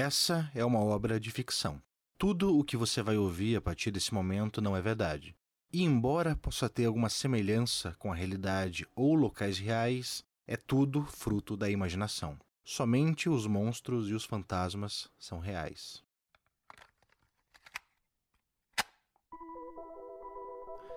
Essa é uma obra de ficção. Tudo o que você vai ouvir a partir desse momento não é verdade. E embora possa ter alguma semelhança com a realidade ou locais reais, é tudo fruto da imaginação. Somente os monstros e os fantasmas são reais.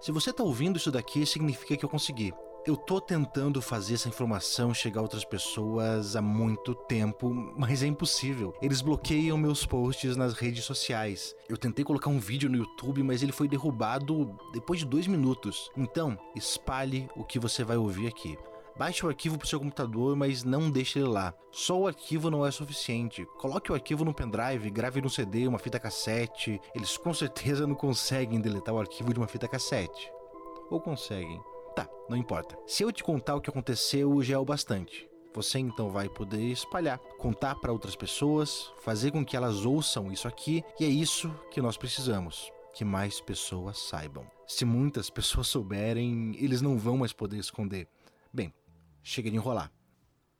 Se você está ouvindo isso daqui, significa que eu consegui. Eu tô tentando fazer essa informação chegar a outras pessoas há muito tempo, mas é impossível. Eles bloqueiam meus posts nas redes sociais. Eu tentei colocar um vídeo no YouTube, mas ele foi derrubado depois de dois minutos. Então, espalhe o que você vai ouvir aqui. Baixe o arquivo para o seu computador, mas não deixe ele lá. Só o arquivo não é suficiente. Coloque o arquivo no pendrive, grave no CD, uma fita cassete. Eles com certeza não conseguem deletar o arquivo de uma fita cassete. Ou conseguem? Tá, não importa. Se eu te contar o que aconteceu, já é o bastante. Você então vai poder espalhar, contar para outras pessoas, fazer com que elas ouçam isso aqui, e é isso que nós precisamos que mais pessoas saibam. Se muitas pessoas souberem, eles não vão mais poder esconder. Bem, Chega de enrolar.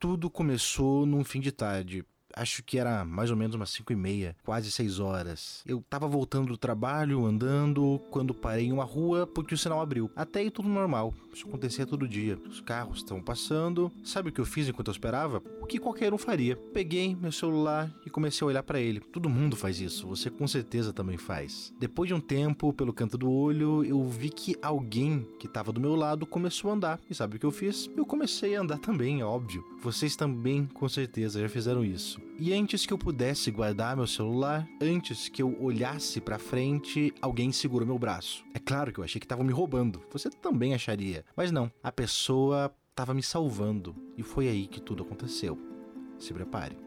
Tudo começou num fim de tarde, acho que era mais ou menos umas 5 e meia, quase 6 horas. Eu tava voltando do trabalho, andando, quando parei em uma rua porque o sinal abriu. Até aí tudo normal, isso acontecia todo dia. Os carros estão passando. Sabe o que eu fiz enquanto eu esperava? O que qualquer um faria. Peguei meu celular e comecei a olhar para ele. Todo mundo faz isso, você com certeza também faz. Depois de um tempo, pelo canto do olho, eu vi que alguém que estava do meu lado começou a andar. E sabe o que eu fiz? Eu comecei a andar também, é óbvio. Vocês também com certeza já fizeram isso. E antes que eu pudesse guardar meu celular, antes que eu olhasse para frente, alguém segurou meu braço. É claro que eu achei que estavam me roubando. Você também acharia. Mas não, a pessoa estava me salvando. E foi aí que tudo aconteceu. Se prepare.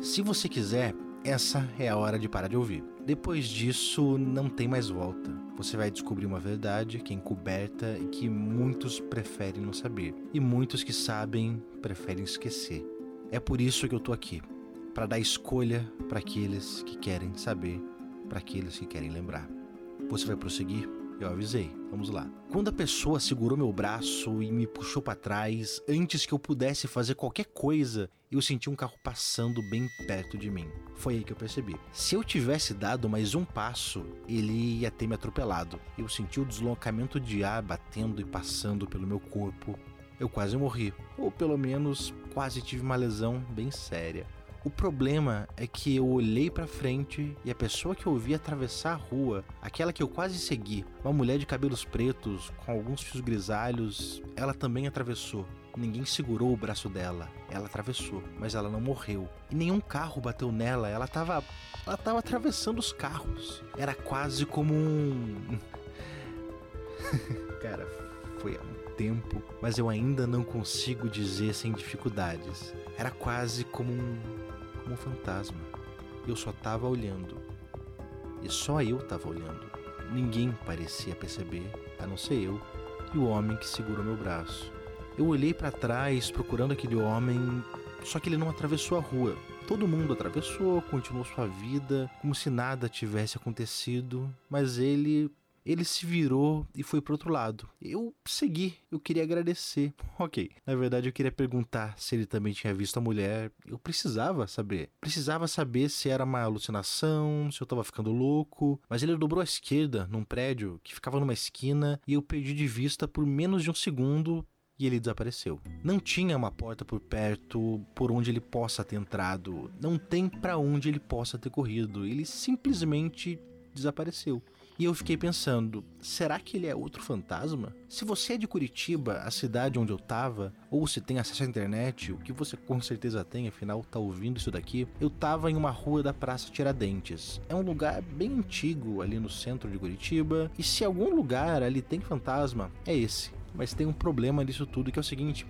Se você quiser, essa é a hora de parar de ouvir. Depois disso, não tem mais volta. Você vai descobrir uma verdade que é encoberta e que muitos preferem não saber. E muitos que sabem preferem esquecer. É por isso que eu tô aqui para dar escolha para aqueles que querem saber, para aqueles que querem lembrar. Você vai prosseguir? Eu avisei. Vamos lá. Quando a pessoa segurou meu braço e me puxou para trás, antes que eu pudesse fazer qualquer coisa, eu senti um carro passando bem perto de mim. Foi aí que eu percebi. Se eu tivesse dado mais um passo, ele ia ter me atropelado. Eu senti o deslocamento de ar batendo e passando pelo meu corpo. Eu quase morri, ou pelo menos quase tive uma lesão bem séria. O problema é que eu olhei para frente e a pessoa que eu vi atravessar a rua, aquela que eu quase segui, uma mulher de cabelos pretos com alguns fios grisalhos, ela também atravessou. Ninguém segurou o braço dela. Ela atravessou, mas ela não morreu. E nenhum carro bateu nela. Ela tava ela tava atravessando os carros. Era quase como um Cara, foi há um tempo, mas eu ainda não consigo dizer sem dificuldades. Era quase como um como um fantasma. Eu só estava olhando. E só eu estava olhando. Ninguém parecia perceber, a não ser eu e o homem que segurou meu braço. Eu olhei para trás procurando aquele homem, só que ele não atravessou a rua. Todo mundo atravessou, continuou sua vida, como se nada tivesse acontecido, mas ele ele se virou e foi pro outro lado. Eu segui, eu queria agradecer. Ok, na verdade eu queria perguntar se ele também tinha visto a mulher. Eu precisava saber. Precisava saber se era uma alucinação, se eu tava ficando louco. Mas ele dobrou à esquerda num prédio que ficava numa esquina e eu perdi de vista por menos de um segundo e ele desapareceu. Não tinha uma porta por perto por onde ele possa ter entrado, não tem para onde ele possa ter corrido. Ele simplesmente desapareceu. E eu fiquei pensando, será que ele é outro fantasma? Se você é de Curitiba, a cidade onde eu tava, ou se tem acesso à internet, o que você com certeza tem, afinal tá ouvindo isso daqui, eu tava em uma rua da Praça Tiradentes. É um lugar bem antigo ali no centro de Curitiba, e se algum lugar ali tem fantasma, é esse. Mas tem um problema nisso tudo que é o seguinte: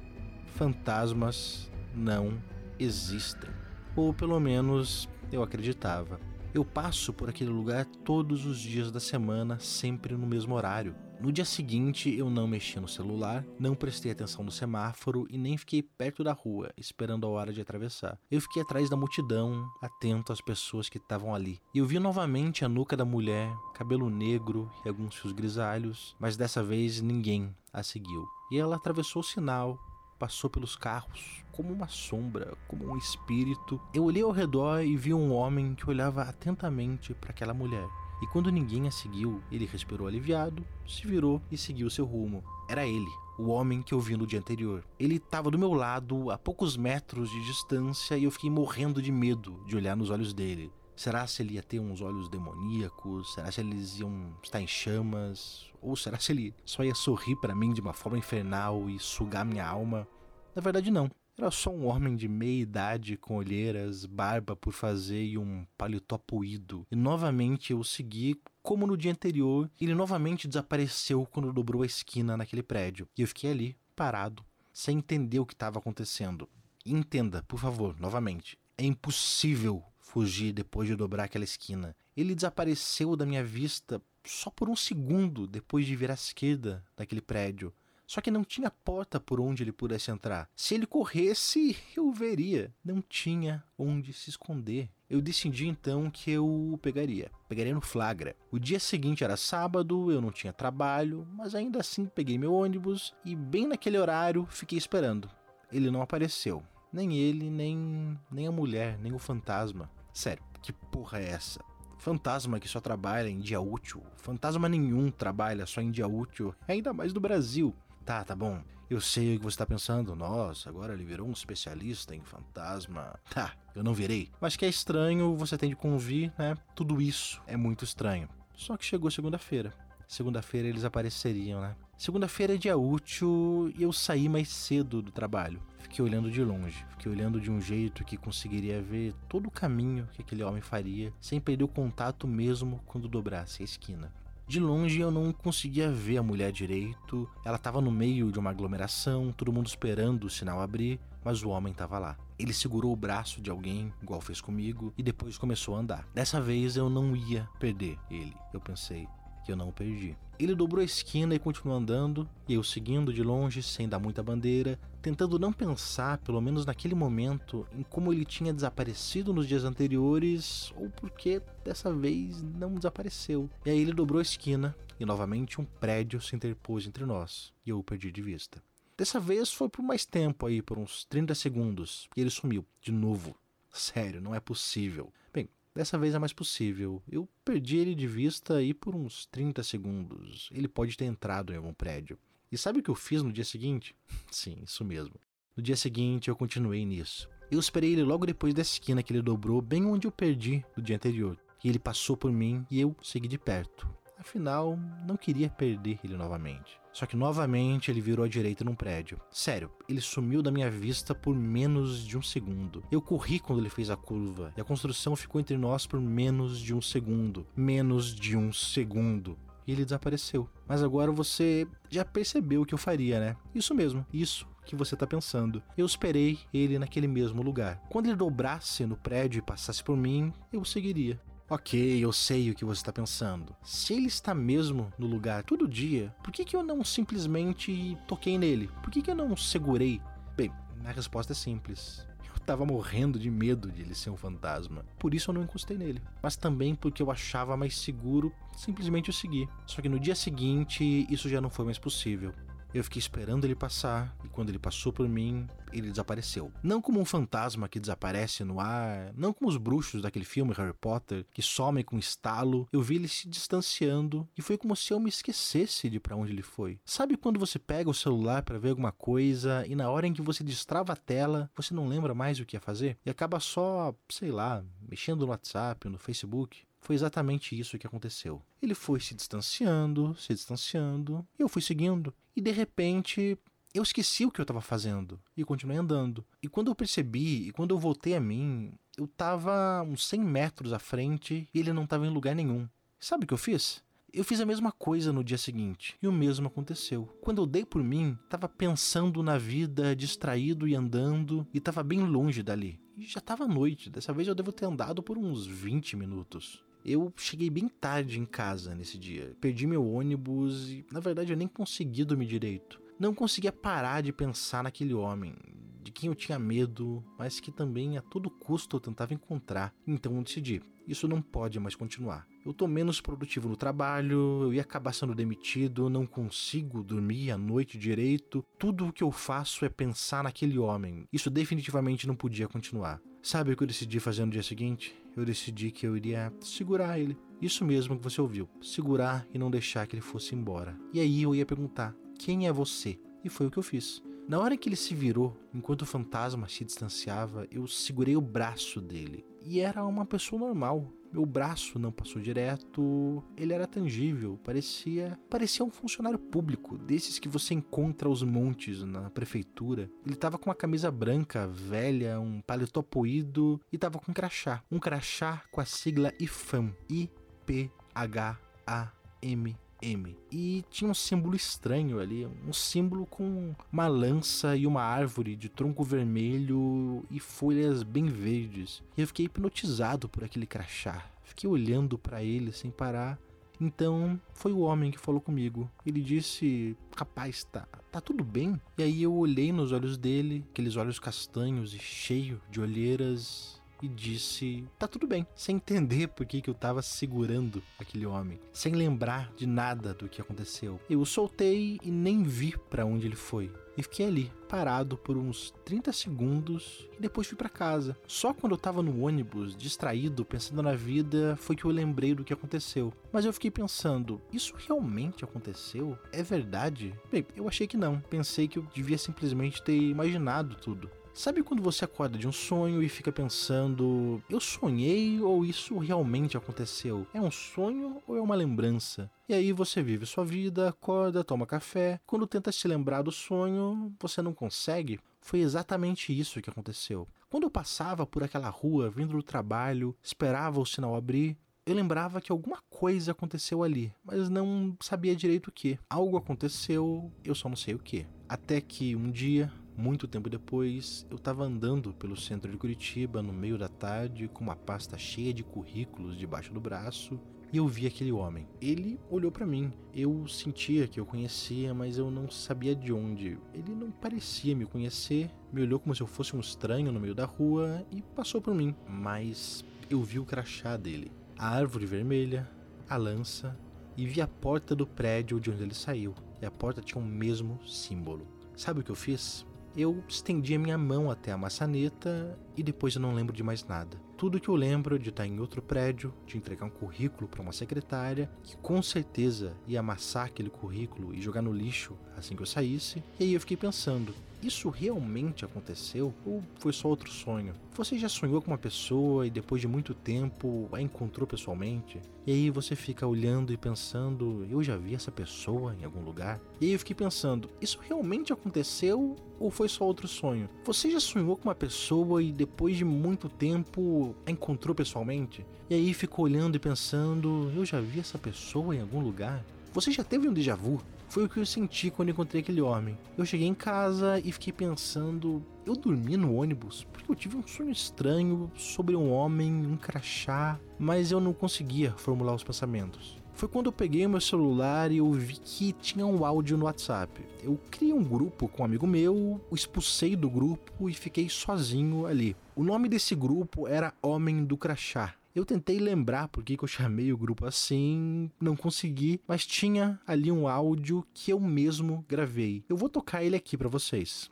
fantasmas não existem. Ou pelo menos eu acreditava. Eu passo por aquele lugar todos os dias da semana, sempre no mesmo horário. No dia seguinte, eu não mexi no celular, não prestei atenção no semáforo e nem fiquei perto da rua, esperando a hora de atravessar. Eu fiquei atrás da multidão, atento às pessoas que estavam ali. E eu vi novamente a nuca da mulher, cabelo negro e alguns fios grisalhos, mas dessa vez ninguém a seguiu. E ela atravessou o sinal passou pelos carros como uma sombra, como um espírito. Eu olhei ao redor e vi um homem que olhava atentamente para aquela mulher. E quando ninguém a seguiu, ele respirou aliviado, se virou e seguiu seu rumo. Era ele, o homem que eu vi no dia anterior. Ele estava do meu lado, a poucos metros de distância, e eu fiquei morrendo de medo de olhar nos olhos dele. Será se ele ia ter uns olhos demoníacos? Será se eles iam estar em chamas? Ou será se ele só ia sorrir para mim de uma forma infernal e sugar minha alma? Na verdade, não. Era só um homem de meia idade com olheiras, barba por fazer e um paletó puído. E novamente eu segui como no dia anterior, ele novamente desapareceu quando dobrou a esquina naquele prédio. E eu fiquei ali, parado, sem entender o que estava acontecendo. Entenda, por favor, novamente. É impossível fugir depois de dobrar aquela esquina. Ele desapareceu da minha vista só por um segundo depois de virar à esquerda daquele prédio. Só que não tinha porta por onde ele pudesse entrar. Se ele corresse, eu veria. Não tinha onde se esconder. Eu decidi então que eu o pegaria. Pegaria no flagra. O dia seguinte era sábado, eu não tinha trabalho, mas ainda assim peguei meu ônibus e, bem naquele horário, fiquei esperando. Ele não apareceu. Nem ele, nem, nem a mulher, nem o fantasma. Sério, que porra é essa? Fantasma que só trabalha em dia útil. Fantasma nenhum trabalha só em dia útil, ainda mais no Brasil. Tá, tá bom. Eu sei o que você tá pensando. Nossa, agora ele virou um especialista em fantasma. Tá, eu não virei. Mas que é estranho, você tem de convir, né? Tudo isso é muito estranho. Só que chegou segunda-feira. Segunda-feira eles apareceriam, né? Segunda-feira é dia útil e eu saí mais cedo do trabalho. Fiquei olhando de longe, fiquei olhando de um jeito que conseguiria ver todo o caminho que aquele homem faria, sem perder o contato mesmo quando dobrasse a esquina. De longe eu não conseguia ver a mulher direito, ela estava no meio de uma aglomeração, todo mundo esperando o sinal abrir, mas o homem estava lá. Ele segurou o braço de alguém, igual fez comigo, e depois começou a andar. Dessa vez eu não ia perder ele, eu pensei que eu não perdi. Ele dobrou a esquina e continuou andando, e eu seguindo de longe, sem dar muita bandeira, tentando não pensar, pelo menos naquele momento, em como ele tinha desaparecido nos dias anteriores, ou porque dessa vez não desapareceu. E aí ele dobrou a esquina, e novamente um prédio se interpôs entre nós, e eu o perdi de vista. Dessa vez foi por mais tempo aí, por uns 30 segundos, e ele sumiu, de novo. Sério, não é possível. Bem, Dessa vez é mais possível. Eu perdi ele de vista aí por uns 30 segundos. Ele pode ter entrado em algum prédio. E sabe o que eu fiz no dia seguinte? Sim, isso mesmo. No dia seguinte eu continuei nisso. Eu esperei ele logo depois da esquina que ele dobrou, bem onde eu perdi no dia anterior. E ele passou por mim e eu segui de perto. Afinal, não queria perder ele novamente. Só que novamente ele virou à direita num prédio. Sério, ele sumiu da minha vista por menos de um segundo. Eu corri quando ele fez a curva e a construção ficou entre nós por menos de um segundo. Menos de um segundo e ele desapareceu. Mas agora você já percebeu o que eu faria, né? Isso mesmo, isso que você tá pensando. Eu esperei ele naquele mesmo lugar. Quando ele dobrasse no prédio e passasse por mim, eu o seguiria. Ok, eu sei o que você está pensando. Se ele está mesmo no lugar todo dia, por que, que eu não simplesmente toquei nele? Por que, que eu não segurei? Bem, a resposta é simples. Eu tava morrendo de medo de ele ser um fantasma. Por isso eu não encostei nele. Mas também porque eu achava mais seguro simplesmente o seguir. Só que no dia seguinte, isso já não foi mais possível. Eu fiquei esperando ele passar e quando ele passou por mim, ele desapareceu. Não como um fantasma que desaparece no ar, não como os bruxos daquele filme Harry Potter que somem com estalo. Eu vi ele se distanciando e foi como se eu me esquecesse de para onde ele foi. Sabe quando você pega o celular para ver alguma coisa e na hora em que você destrava a tela, você não lembra mais o que ia fazer e acaba só, sei lá, mexendo no WhatsApp, no Facebook? Foi exatamente isso que aconteceu. Ele foi se distanciando, se distanciando, e eu fui seguindo. E de repente, eu esqueci o que eu estava fazendo e continuei andando. E quando eu percebi, e quando eu voltei a mim, eu estava uns 100 metros à frente e ele não estava em lugar nenhum. Sabe o que eu fiz? Eu fiz a mesma coisa no dia seguinte e o mesmo aconteceu. Quando eu dei por mim, estava pensando na vida, distraído e andando, e estava bem longe dali. E já estava noite, dessa vez eu devo ter andado por uns 20 minutos. Eu cheguei bem tarde em casa nesse dia. Perdi meu ônibus e, na verdade, eu nem consegui dormir direito. Não conseguia parar de pensar naquele homem, de quem eu tinha medo, mas que também a todo custo eu tentava encontrar. Então eu decidi: isso não pode mais continuar. Eu tô menos produtivo no trabalho, eu ia acabar sendo demitido, não consigo dormir à noite direito. Tudo o que eu faço é pensar naquele homem. Isso definitivamente não podia continuar. Sabe o que eu decidi fazer no dia seguinte? Eu decidi que eu iria segurar ele. Isso mesmo que você ouviu: segurar e não deixar que ele fosse embora. E aí eu ia perguntar: quem é você? E foi o que eu fiz. Na hora que ele se virou, enquanto o fantasma se distanciava, eu segurei o braço dele. E era uma pessoa normal. Meu braço não passou direto, ele era tangível, parecia, parecia um funcionário público, desses que você encontra aos montes na prefeitura. Ele tava com uma camisa branca, velha, um paletó poído e tava com um crachá, um crachá com a sigla IFAM, I P H A M M. E tinha um símbolo estranho ali, um símbolo com uma lança e uma árvore de tronco vermelho e folhas bem verdes. E eu fiquei hipnotizado por aquele crachá. Fiquei olhando para ele sem parar. Então foi o homem que falou comigo. Ele disse: Rapaz, tá, tá tudo bem? E aí eu olhei nos olhos dele, aqueles olhos castanhos e cheio de olheiras, e disse: Tá tudo bem, sem entender por que, que eu tava segurando aquele homem, sem lembrar de nada do que aconteceu. Eu o soltei e nem vi para onde ele foi. E fiquei ali, parado por uns 30 segundos e depois fui para casa. Só quando eu tava no ônibus, distraído, pensando na vida, foi que eu lembrei do que aconteceu. Mas eu fiquei pensando, isso realmente aconteceu? É verdade? Bem, eu achei que não. Pensei que eu devia simplesmente ter imaginado tudo. Sabe quando você acorda de um sonho e fica pensando: eu sonhei ou isso realmente aconteceu? É um sonho ou é uma lembrança? E aí você vive sua vida, acorda, toma café. Quando tenta se lembrar do sonho, você não consegue. Foi exatamente isso que aconteceu. Quando eu passava por aquela rua, vindo do trabalho, esperava o sinal abrir, eu lembrava que alguma coisa aconteceu ali, mas não sabia direito o que. Algo aconteceu, eu só não sei o que. Até que um dia, muito tempo depois, eu estava andando pelo centro de Curitiba no meio da tarde com uma pasta cheia de currículos debaixo do braço e eu vi aquele homem. Ele olhou para mim. Eu sentia que eu conhecia, mas eu não sabia de onde. Ele não parecia me conhecer, me olhou como se eu fosse um estranho no meio da rua e passou por mim. Mas eu vi o crachá dele, a árvore vermelha, a lança e vi a porta do prédio de onde ele saiu. E a porta tinha o mesmo símbolo. Sabe o que eu fiz? Eu estendi a minha mão até a maçaneta e depois eu não lembro de mais nada. Tudo que eu lembro de estar em outro prédio, de entregar um currículo para uma secretária, que com certeza ia amassar aquele currículo e jogar no lixo assim que eu saísse. E aí eu fiquei pensando: isso realmente aconteceu ou foi só outro sonho? Você já sonhou com uma pessoa e depois de muito tempo a encontrou pessoalmente? E aí você fica olhando e pensando: eu já vi essa pessoa em algum lugar? E aí eu fiquei pensando: isso realmente aconteceu ou foi só outro sonho? Você já sonhou com uma pessoa e depois de muito tempo a encontrou pessoalmente? E aí ficou olhando e pensando: eu já vi essa pessoa em algum lugar? Você já teve um déjà vu? Foi o que eu senti quando encontrei aquele homem. Eu cheguei em casa e fiquei pensando: eu dormi no ônibus porque eu tive um sonho estranho sobre um homem, um crachá, mas eu não conseguia formular os pensamentos. Foi quando eu peguei meu celular e eu vi que tinha um áudio no WhatsApp. Eu criei um grupo com um amigo meu, o expulsei do grupo e fiquei sozinho ali. O nome desse grupo era Homem do Crachá. Eu tentei lembrar por que, eu chamei o grupo assim, não consegui, mas tinha ali um áudio que eu mesmo gravei. Eu vou tocar ele aqui para vocês.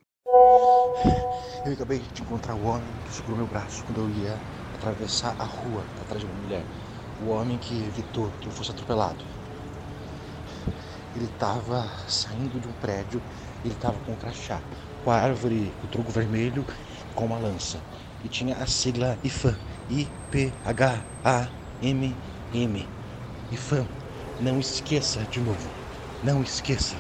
Eu acabei de encontrar o homem que segurou meu braço quando eu ia atravessar a rua atrás de uma mulher o homem que evitou que eu fosse atropelado. Ele estava saindo de um prédio, ele estava com um crachá, com a árvore, o tronco vermelho, com uma lança. E tinha a sigla IFAM, I-P-H-A-M-M. IFAM. Não esqueça de novo. Não esqueça.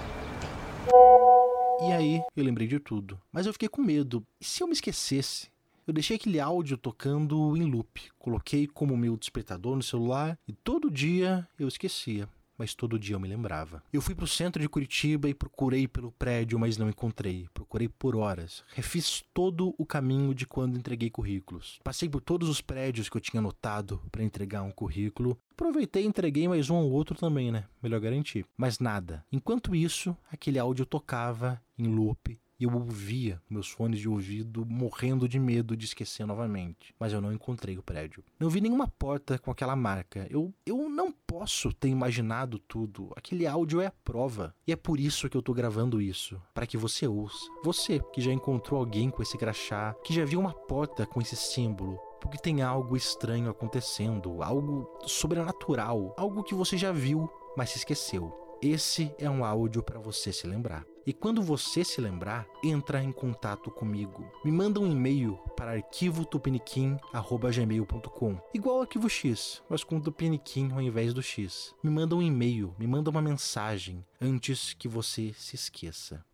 E aí eu lembrei de tudo. Mas eu fiquei com medo. E se eu me esquecesse? Eu deixei aquele áudio tocando em loop, coloquei como meu despertador no celular e todo dia eu esquecia. mas todo dia eu me lembrava. Eu fui pro centro de Curitiba e procurei pelo prédio, mas não encontrei. Procurei por horas. Refiz todo o caminho de quando entreguei currículos. Passei por todos os prédios que eu tinha anotado para entregar um currículo. Aproveitei e entreguei mais um ou outro também, né? Melhor garantir. Mas nada. Enquanto isso, aquele áudio tocava em loop e eu ouvia meus fones de ouvido morrendo de medo de esquecer novamente. Mas eu não encontrei o prédio. Não vi nenhuma porta com aquela marca. Eu, eu não posso ter imaginado tudo. Aquele áudio é a prova. E é por isso que eu tô gravando isso. para que você ouça. Você que já encontrou alguém com esse crachá, que já viu uma porta com esse símbolo, porque tem algo estranho acontecendo, algo sobrenatural, algo que você já viu, mas se esqueceu. Esse é um áudio para você se lembrar. E quando você se lembrar, entra em contato comigo. Me manda um e-mail para arquivotupiniquim@gmail.com, igual ao arquivo X, mas com tupiniquim ao invés do X. Me manda um e-mail, me manda uma mensagem antes que você se esqueça.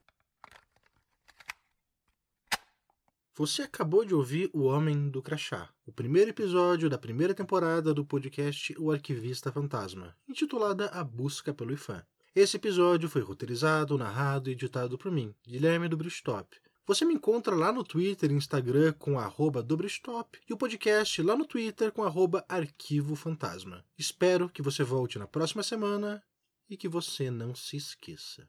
Você acabou de ouvir O Homem do Crachá, o primeiro episódio da primeira temporada do podcast O Arquivista Fantasma, intitulada A Busca pelo IFAM. Esse episódio foi roteirizado, narrado e editado por mim, Guilherme do Bristop. Você me encontra lá no Twitter e Instagram com arroba Dobristop e o podcast lá no Twitter com arroba Arquivo Fantasma. Espero que você volte na próxima semana e que você não se esqueça.